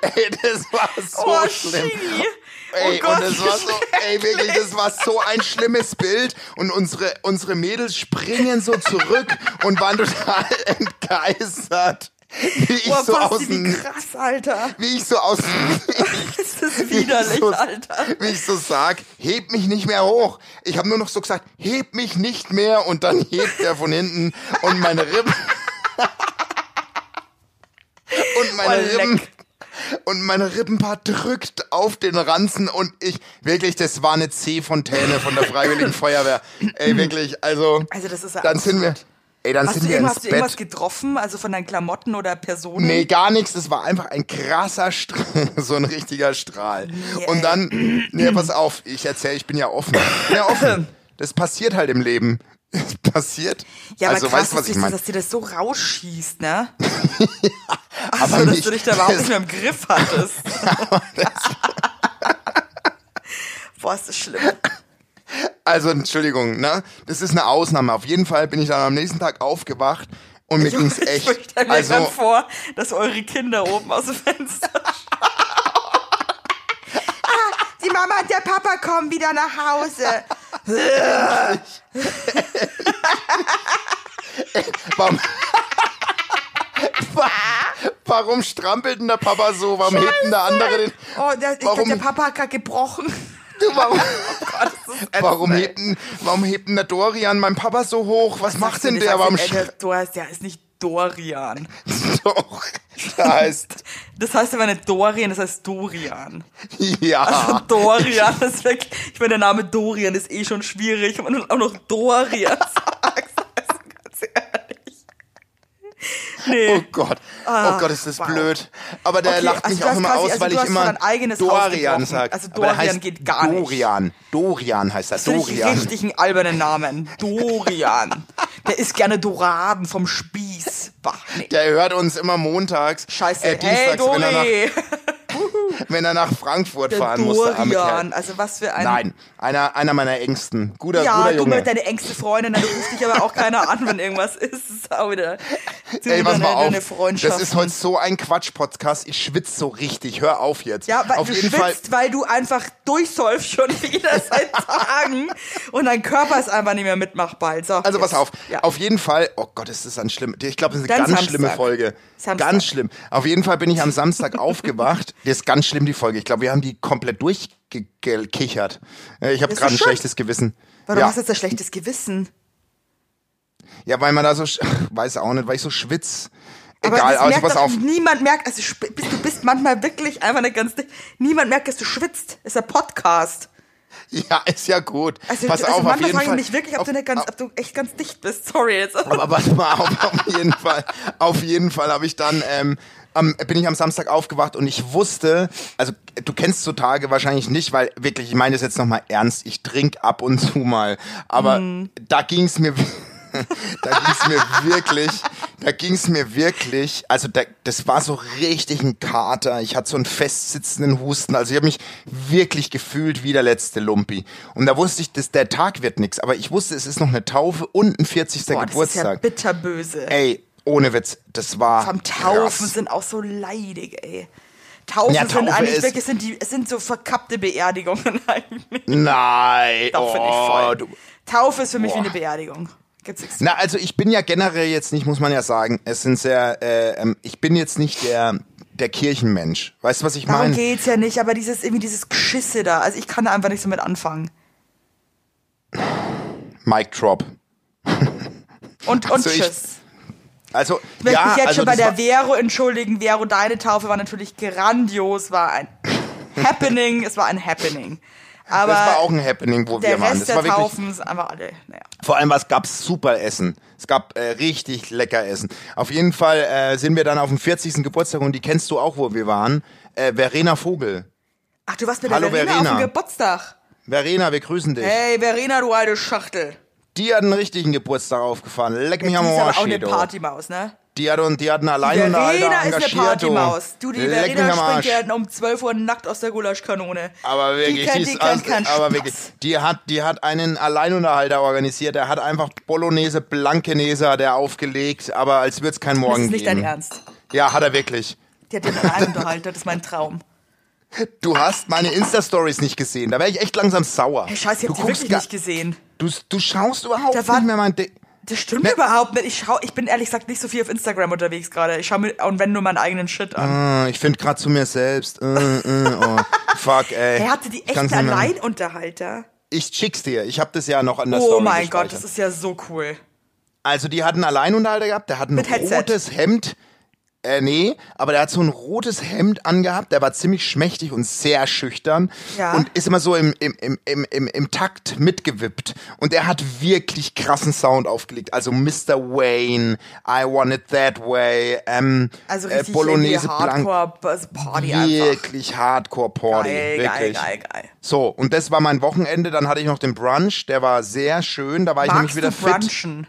ey, das war so Oh, schlimm. Schini. Ey, Oh Gott, und das wie war so, ey, wirklich, das war so ein schlimmes Bild. Und unsere, unsere Mädels springen so zurück und waren total entgeistert. Wie ich Boah, so aus wie krass, Alter. wie ich so aus, Das ist widerlich, so, Alter. wie ich so sag, heb mich nicht mehr hoch. Ich habe nur noch so gesagt, heb mich nicht mehr und dann hebt er von hinten und meine Rippen und meine Oh, leck. Und meine Rippenpaar drückt auf den Ranzen und ich wirklich, das war eine C-Fontäne von der Freiwilligen Feuerwehr. Ey, wirklich, also, Also das ist ja dann sind wir, ey, dann Hast sind du, wir irgendwas, ins hast du irgendwas Bett. getroffen, also von deinen Klamotten oder Personen? Nee, gar nichts. Das war einfach ein krasser Strahl, so ein richtiger Strahl. Und dann, nee, pass auf, ich erzähle, ich bin ja offen. Ich bin ja offen. Das passiert halt im Leben. Es passiert. Ja, aber also, krass, weißt was dass, ich meine? dass dir das so rausschießt, ne? Aber Also, dass nicht- du dich da überhaupt nicht mehr im Griff hattest. Boah, ist das schlimm. Also, Entschuldigung, ne? Das ist eine Ausnahme. Auf jeden Fall bin ich dann am nächsten Tag aufgewacht und mir ging's Ich echt. stelle mir Also, grad vor, dass eure Kinder oben aus dem Fenster ah, die Mama und der Papa kommen wieder nach Hause. Warum, warum strampelt denn der Papa so? Warum hebt denn der andere den. Oh, der, ich Warum- der Papa hat gerade gebrochen. Du, warum, Gott, das ist warum, hebt denn, warum hebt denn der Dorian meinen Papa so hoch? Was macht denn der? Warum der, der ist nicht Dorian. doch? Der heißt. Das heißt aber nicht Dorian, das heißt Dorian. Ja. Also Dorian ist wirklich, ich meine, der Name Dorian ist eh schon schwierig. Wenn du auch noch Dorian sagst, also ganz ehrlich. Nee. Oh Gott, oh Gott, ist das wow. blöd. Aber der Okay, lacht also mich auch immer quasi- aus, also weil ich immer Dorian gebrochen. sag. Also Dorian heißt geht gar nicht. Dorian. Dorian heißt das. Finde ich einen Dorian. richtigen albernen Namen. Dorian. Der isst gerne Doraden vom Spieß. Bah, nee. Der hört uns immer montags, Scheiße. äh, hey, dienstags, nach, Dori. wenn er nach Frankfurt Der fahren muss. Der arme Dorian. Kerl. Also was für ein... Nein, einer, einer meiner Ängsten. Guter, Ja, guter du Junge. mit deine engste Freundin, dann ruft dich aber auch keiner an, wenn irgendwas ist. Das ist auch wieder Ey, pass deine, mal auf. deine Freundschaft. Das ist heute so ein Quatsch-Podcast. Ich schwitze so richtig. Hör auf jetzt. Ja, weil auf du jeden schwitzt, Fall. weil du einfach durchsäufst schon wieder seit Tagen und dein Körper ist einfach nicht mehr mitmachbar. So, Also pass auf, Ja. auf jeden Fall, oh Gott, ist das ein schlimm. Ich glaube, das ist eine Dann ganz Samstag. schlimme Folge. Samstag. Ganz schlimm. Auf jeden Fall bin ich am Samstag aufgewacht. Das ist ganz schlimm, die Folge. Ich glaube, wir haben die komplett durchgekichert. Äh, Ich habe gerade ein schlechtes Gewissen. Warum ja. hast du jetzt ein schlechtes Gewissen? ja, weil man da so, weiß auch nicht, weil ich so schwitz. Aber Egal, das also pass auf. niemand merkt, also du bist manchmal wirklich einfach eine ganz, dicht- niemand merkt, dass du schwitzt. Ist ein Podcast. Ja, ist ja gut. Also, pass also auf, auf manchmal jeden frage ich Fall. mich wirklich, ob auf, du, nicht ganz, ob du echt ganz dicht bist. Sorry jetzt. Aber pass mal auf, auf jeden Fall, auf jeden Fall habe ich dann, ähm, am, bin ich am Samstag aufgewacht und ich wusste, also du kennst so Tage wahrscheinlich nicht, weil wirklich, ich meine das jetzt nochmal ernst, ich trinke ab und zu mal, aber Mhm. da ging es mir, da ging es mir wirklich, da ging es mir wirklich, also da, das war so richtig ein Kater, ich hatte so einen festsitzenden Husten, also ich habe mich wirklich gefühlt wie der letzte Lumpi und da wusste ich, dass der Tag wird nix, aber ich wusste, es ist noch eine Taufe und ein 40. Boah, das ist ja Geburtstag. bitterböse. Ey, ohne Witz, das war Vom Taufen krass. sind auch so leidig, ey. Taufen Ja, sind Taufe eigentlich ist- wirklich, sind die, es sind so verkappte Beerdigungen eigentlich. Nein, Doch, finde ich oh, voll. Taufe ist für mich Boah. wie eine Beerdigung. Gibt's nichts. Na, also ich bin ja generell jetzt nicht, muss man ja sagen, es sind sehr, äh, ähm, ich bin jetzt nicht der, der Kirchenmensch. Weißt du, was ich Darum meine? geht's ja nicht, aber dieses, irgendwie dieses Geschisse da, also ich kann da einfach nicht so mit anfangen. Mic Drop. Und, und Also ich- tschüss. Also, Ich möchte ja, mich jetzt also schon bei der Vero entschuldigen. Vero, deine Taufe war natürlich grandios, war ein Happening, es war ein Happening. Aber das war auch ein Happening, wo wir waren. Das der war wirklich, Taufen ist einfach alle, naja. vor allem was gab's super Essen. Es gab äh, richtig lecker Essen. Auf jeden Fall äh, sind wir dann auf dem 40. Geburtstag und die kennst du auch, wo wir waren. Äh, Verena Vogel. Ach, du warst mit Hallo, der Verena, Verena. auf dem Geburtstag. Verena, wir grüßen dich. Hey, Verena, du alte Schachtel. Die hat einen richtigen Geburtstag aufgefahren. Leck mich Die am ist aber auch Arsch, eine. Partymaus, ne? Die hat, und die hat einen Die Alleinunterhalter Verena ist eine engagiert. Partymaus. Du, die Leck Verena springt Arsch. ja um 12 Uhr nackt aus der Gulaschkanone. Aber wirklich, die kennt, ist die kennt also- keinen aber wirklich, die hat, die hat einen Alleinunterhalter organisiert. Der hat einfach Bolognese, Blankenese hat er aufgelegt, aber als würde es Das Morgen ist nicht geben. dein Ernst. Ja, hat er wirklich. Die hat den Alleinunterhalter, das ist mein Traum. Du hast meine Insta-Stories nicht gesehen. Da wäre ich echt langsam sauer. Hey, scheiße, ich du hab die guckst wirklich gar- nicht gesehen. Du, du schaust überhaupt Da war- nicht mehr mein Ding. Das stimmt Ne- überhaupt nicht. Ich, schau, ich bin ehrlich gesagt nicht so viel auf Instagram unterwegs gerade. Ich schaue mir, und wenn nur meinen eigenen Shit an. Ah, ich finde gerade zu mir selbst. Äh, äh, oh, fuck, ey. Er hatte die echten Alleinunterhalter. Ich schick's dir. Ich habe das ja noch an der Oh Story mein Gott, das ist ja so cool. Also die hatten Alleinunterhalter gehabt, der hat ein rotes Hemd. Äh, nee, aber der hat so ein rotes Hemd angehabt, der war ziemlich schmächtig und sehr schüchtern Ja. und ist immer so im, im, im, im, im, im Takt mitgewippt. Und er hat wirklich krassen Sound aufgelegt. Also Mr. Wayne, I Want It That Way, ähm, Also äh, richtig Bolognese irgendwie Blanc. Einfach. Wirklich Hardcore Party. Geil, wirklich. geil, geil, geil. So, und das war mein Wochenende. Dann hatte ich noch den Brunch, der war sehr schön. Da war ich nämlich Magst wieder du fit. brunchen?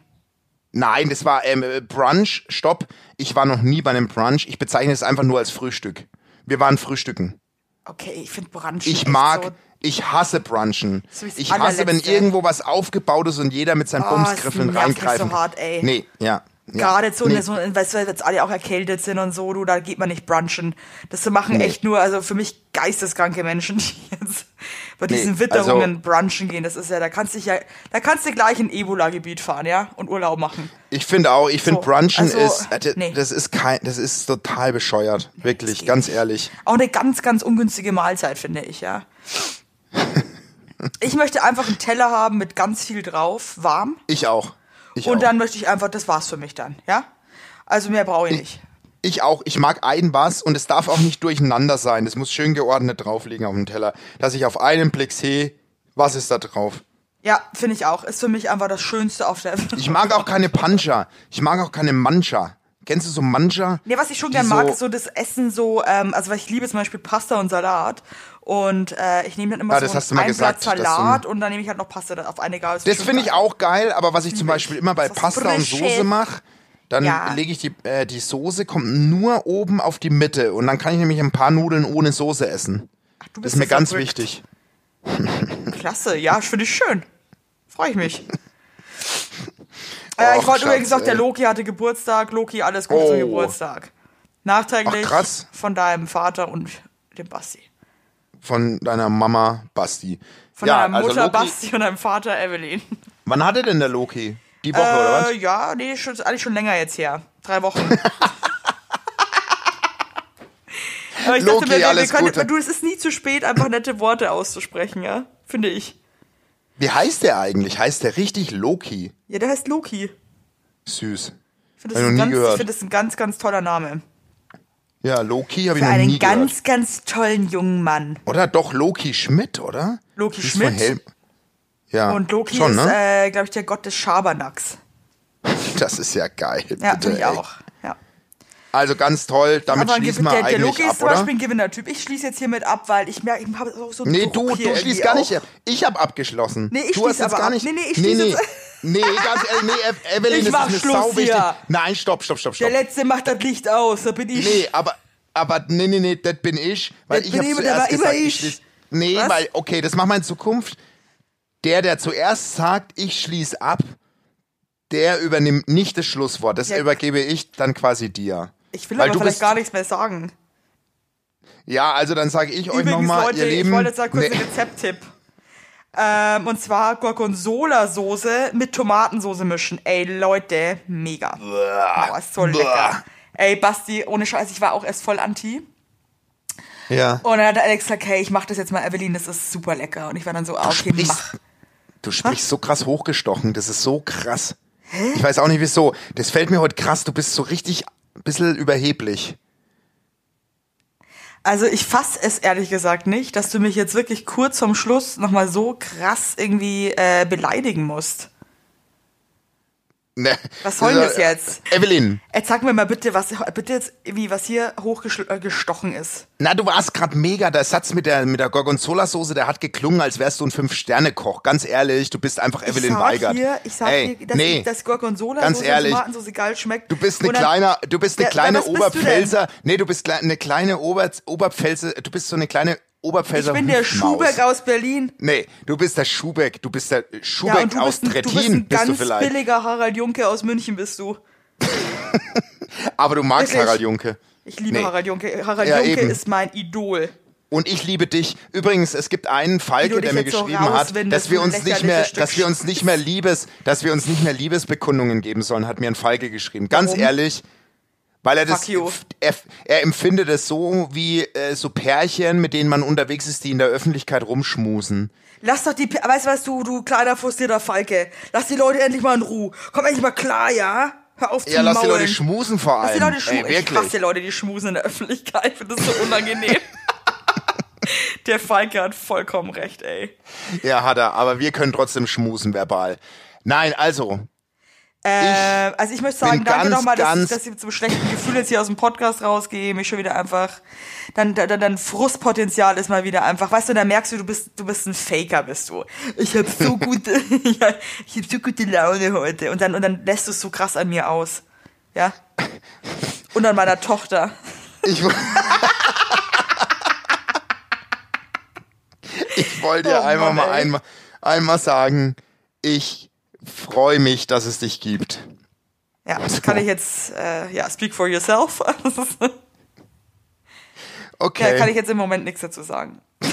Nein, das war ähm, äh, Brunch. Stopp. Ich war noch nie bei einem Brunch. Ich bezeichne es einfach nur als Frühstück. Wir waren frühstücken. Okay, ich finde brunchen Ich mag, so Ich hasse Brunchen. Ich hasse, wenn irgendwo was aufgebaut ist und jeder mit seinen Oh, Bumsgriffeln es nervt mich reingreifen. so hart, ey. Nee, ja. ja. Gerade so, nee. so weißt du, weil jetzt alle auch erkältet sind und so, du, da geht man nicht brunchen. Das machen Nee. echt nur, also für mich geisteskranke Menschen, die jetzt bei Nee, diesen Witterungen also- brunchen gehen. Das ist ja, da kannst du dich ja, da kannst du gleich ein Ebola-Gebiet fahren, ja, und Urlaub machen. Ich finde auch, ich finde So, Brunchen also, ist, äh, d- nee. das ist kein, das ist total bescheuert. Wirklich, ganz ehrlich. Auch eine ganz, ganz ungünstige Mahlzeit, finde ich, ja. Ich möchte einfach einen Teller haben mit ganz viel drauf, warm. Ich auch. Ich und auch. dann möchte ich einfach, das war's für mich dann, ja? Also mehr brauche ich nicht. Ich auch. Ich mag ein was und es darf auch nicht durcheinander sein. Es muss schön geordnet draufliegen auf dem Teller, dass ich auf einen Blick sehe, was ist da drauf. Ja, finde ich auch. Ist für mich einfach das Schönste auf der Welt. Ich mag auch keine Pancha. Ich mag auch keine Mancha. Kennst du so Mancha? Nee, was ich schon gern mag, so- ist so das Essen so, ähm, also weil ich liebe zum Beispiel Pasta und Salat. Und äh, ich nehme dann immer Ja, das so hast du mal ein gesagt, Blatt Salat und dann nehme ich halt noch Pasta auf eine Gabel. Das finde ich auch geil, aber was ich zum Beispiel immer bei Das Pasta und. Soße mache, dann Ja. lege ich die, äh, die Soße, kommt nur oben auf die Mitte und dann kann ich nämlich ein paar Nudeln ohne Soße essen. Du Das bist ist mir so ganz verrückt. wichtig. Klasse, ja, finde ich schön. Freue ich mich. äh, ich wollte übrigens noch, der. Loki hatte Geburtstag. Loki, alles Gute zum Oh. Geburtstag. Nachträglich Ach, krass. von deinem Vater und dem Basti. Von deiner Mama Basti. Von ja, deiner Mutter also Basti und deinem Vater Evelyn. Wann hatte denn der Loki? Die Woche oder was? Äh, ja, nee, schon, ist eigentlich schon länger jetzt her. Drei Wochen. Aber ich Loki, dachte wir, wir alles können, Gute. du, es ist nie zu spät, einfach nette Worte auszusprechen, ja? Finde ich. Wie heißt der eigentlich? Heißt der richtig Loki? Ja, der heißt Loki. Süß. Ich finde, das, ein noch nie ganz- ich finde das ein ganz, ganz toller Name. Ja, Loki habe ich noch einen nie ganz, gehört. ganz tollen jungen Mann. Oder doch Loki Schmidt, oder? Loki Schmidt. Ja, Und Loki schon, ist, ne? äh, glaube ich, der Gott des Schabernacks. das ist ja geil. Ja, bitte, ich ey. auch. Ja. Also ganz toll, damit Aber schließen wir der, der eigentlich Loki ist ab, zum oder? Beispiel ein Gewinner-Typ. Ich schließe jetzt hiermit ab, weil ich merke, ich habe so einen Nee, du, du schließt gar nicht ab. Ich habe abgeschlossen. Nee, ich du hast schließ jetzt aber gar ab. nicht. Nee, nee, ich nee, schließe nee. jetzt- nee, ganz ehrlich, nee, Ev- Evelyn, Ich das ist mir Schluss sau wichtig. Nein, stopp, stopp, stopp, stopp. Der Letzte macht das Licht aus, da bin ich. Nee, aber, aber, nee, nee, nee, das bin ich. Weil Das ich bin der zuerst gesagt, ich ich. Nee, Was? weil, okay, das machen wir in Zukunft. Der, der zuerst sagt, ich schließe ab, der übernimmt nicht das Schlusswort. Das Ja. übergebe ich dann quasi dir. Ich will Weil aber du vielleicht gar nichts mehr sagen. Ja, also dann sage ich euch Übrigens, nochmal, Leute, ihr Lieben. ich wollte jetzt kurz nee. einen Rezepttipp. Ähm, und zwar Gorgonzola-Soße mit Tomatensoße mischen. Ey, Leute, mega. Boah, ist so lecker. Ey, Basti, ohne Scheiß, ich war auch erst voll anti. Ja. Und dann hat Alex gesagt, hey, ich mach das jetzt mal, Evelyn, das ist super lecker. Und ich war dann so, ah, okay, mach. Du sprichst so krass hochgestochen, das ist so krass. Ich weiß auch nicht wieso. Das fällt mir heute krass, du bist so richtig ein bisschen überheblich. Also ich fass es ehrlich gesagt nicht, dass du mich jetzt wirklich kurz vorm Schluss nochmal so krass irgendwie äh, beleidigen musst. Ne. Was soll denn das jetzt? Evelyn, Jetzt sag mir mal bitte, was bitte jetzt wie was hier hochgestochen ist. na du warst gerade mega, der Satz mit der, mit der Gorgonzola-Soße, der hat geklungen, als wärst du ein Fünf-Sterne-Koch. Ganz ehrlich, du bist einfach Evelyn ich sag Weigert. Hier, ich sag Ey, hier, dass, nee, ich, dass Gorgonzola ganz Soße ehrlich, Tomatensoße geil schmeckt. Du bist eine kleine, du bist eine kleine? Oberpfälzer. Nee, du bist eine kleine Ober, Oberpfälzer, du bist so eine kleine Oberpfälzer Ich bin der. Schubeck aus Berlin. Nee, du bist der Schubeck, du bist der Schubeck Ja, aus bist, ein, du bist Trettin, ein bist ganz vielleicht. billiger Harald Junke aus München, bist du. Aber du magst Wirklich? Harald Junke. Ich liebe Nee. Harald Junke. Harald Ja, Junke eben. ist mein Idol. Und ich liebe dich. Übrigens, es gibt einen Falke, der mir geschrieben hat, dass wir uns nicht mehr, Stück dass wir uns nicht mehr Liebes, dass wir uns nicht mehr Liebesbekundungen geben sollen, hat mir ein Falke geschrieben. Ganz Warum? ehrlich, weil er das, er, er empfindet es so wie äh, so Pärchen, mit denen man unterwegs ist, die in der Öffentlichkeit rumschmusen. Lass doch die, weißt du was, du, du kleiner frustrierter Falke. Lass die Leute endlich mal in Ruhe. Komm endlich mal klar, ja? Hör auf zu Ja, lass die maulen. Leute schmusen vor Lass allem. die Leute schmusen. Ey, Ich hasse wirklich. die Leute, die schmusen in der Öffentlichkeit. Ich finde das so unangenehm. der Falke hat vollkommen recht, ey. Ja, hat er, aber wir können trotzdem schmusen verbal. Nein, also, Äh, also ich möchte sagen, danke nochmal, dass, dass ich mit so einem schlechten Gefühl jetzt hier aus dem Podcast rausgehe, mich schon wieder einfach, dann, dann, dann Frustpotenzial ist mal wieder einfach, weißt du, dann merkst du, du bist, du bist ein Faker, bist du. Ich habe so gute, ja, ich habe so gute Laune heute und dann, und dann lässt du es so krass an mir aus. Ja? Und an meiner Tochter. ich, Ich wollte dir Oh einmal Mann, mal einmal, einmal sagen, ich freue mich, dass es dich gibt. Ja, das kann ich jetzt, äh, ja, speak for yourself. Okay. ja, kann ich jetzt im Moment nichts dazu sagen.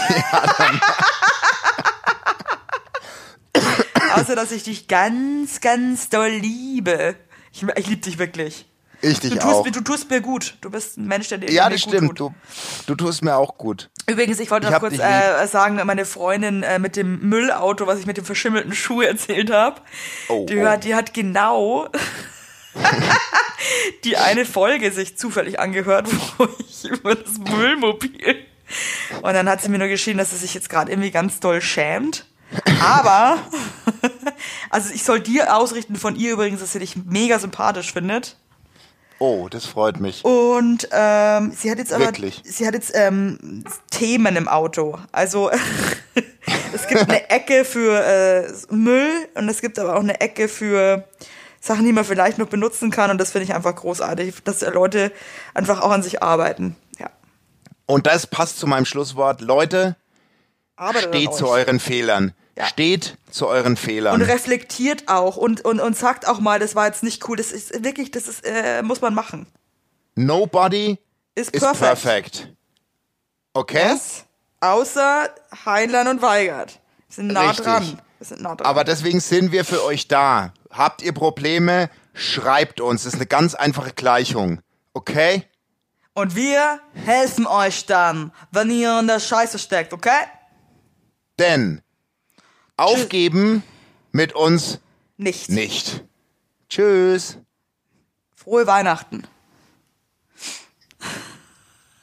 Außer, dass ich dich ganz, ganz doll liebe. Ich, ich liebe dich wirklich. Ich dich Du tust, auch. mir, du tust mir gut. Du bist ein Mensch, der dir Ja, das gut stimmt. tut. Du, du tust mir auch gut. Übrigens, ich wollte Ich noch kurz äh, sagen, meine Freundin äh, mit dem Müllauto, was ich mit dem verschimmelten Schuh erzählt habe, Oh, die, oh. Hat, die hat genau die eine Folge sich zufällig angehört, wo ich über das Müllmobil. Und dann hat sie mir nur geschrieben, dass sie sich jetzt gerade irgendwie ganz doll schämt. Aber, also ich soll dir ausrichten von ihr übrigens, dass sie dich mega sympathisch findet. Oh, das freut mich. Und ähm, sie hat jetzt aber Wirklich? sie hat jetzt ähm, Themen im Auto. Also es gibt eine Ecke für äh, Müll und es gibt aber auch eine Ecke für Sachen, die man vielleicht noch benutzen kann. Und das finde ich einfach großartig, dass Leute einfach auch an sich arbeiten. Ja. Und das passt zu meinem Schlusswort. Leute, Arbeitet steht zu euren Fehlern. Ja. Steht zu euren und Fehlern. reflektiert auch und, und, und sagt auch mal, das war jetzt nicht cool. Das ist wirklich, das ist, äh, muss man machen. Nobody Ist is perfect. perfect. Okay? Was? Außer Heinlein und Weigert. Wir sind nah Richtig. dran. Wir sind nah dran. Aber deswegen sind wir für euch da. Habt ihr Probleme? Schreibt uns. Das ist eine ganz einfache Gleichung. Okay? und wir helfen euch dann, wenn ihr in der Scheiße steckt, okay? Denn aufgeben mit uns Nicht. nicht. Tschüss. Frohe Weihnachten.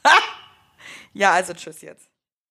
ja, also tschüss jetzt.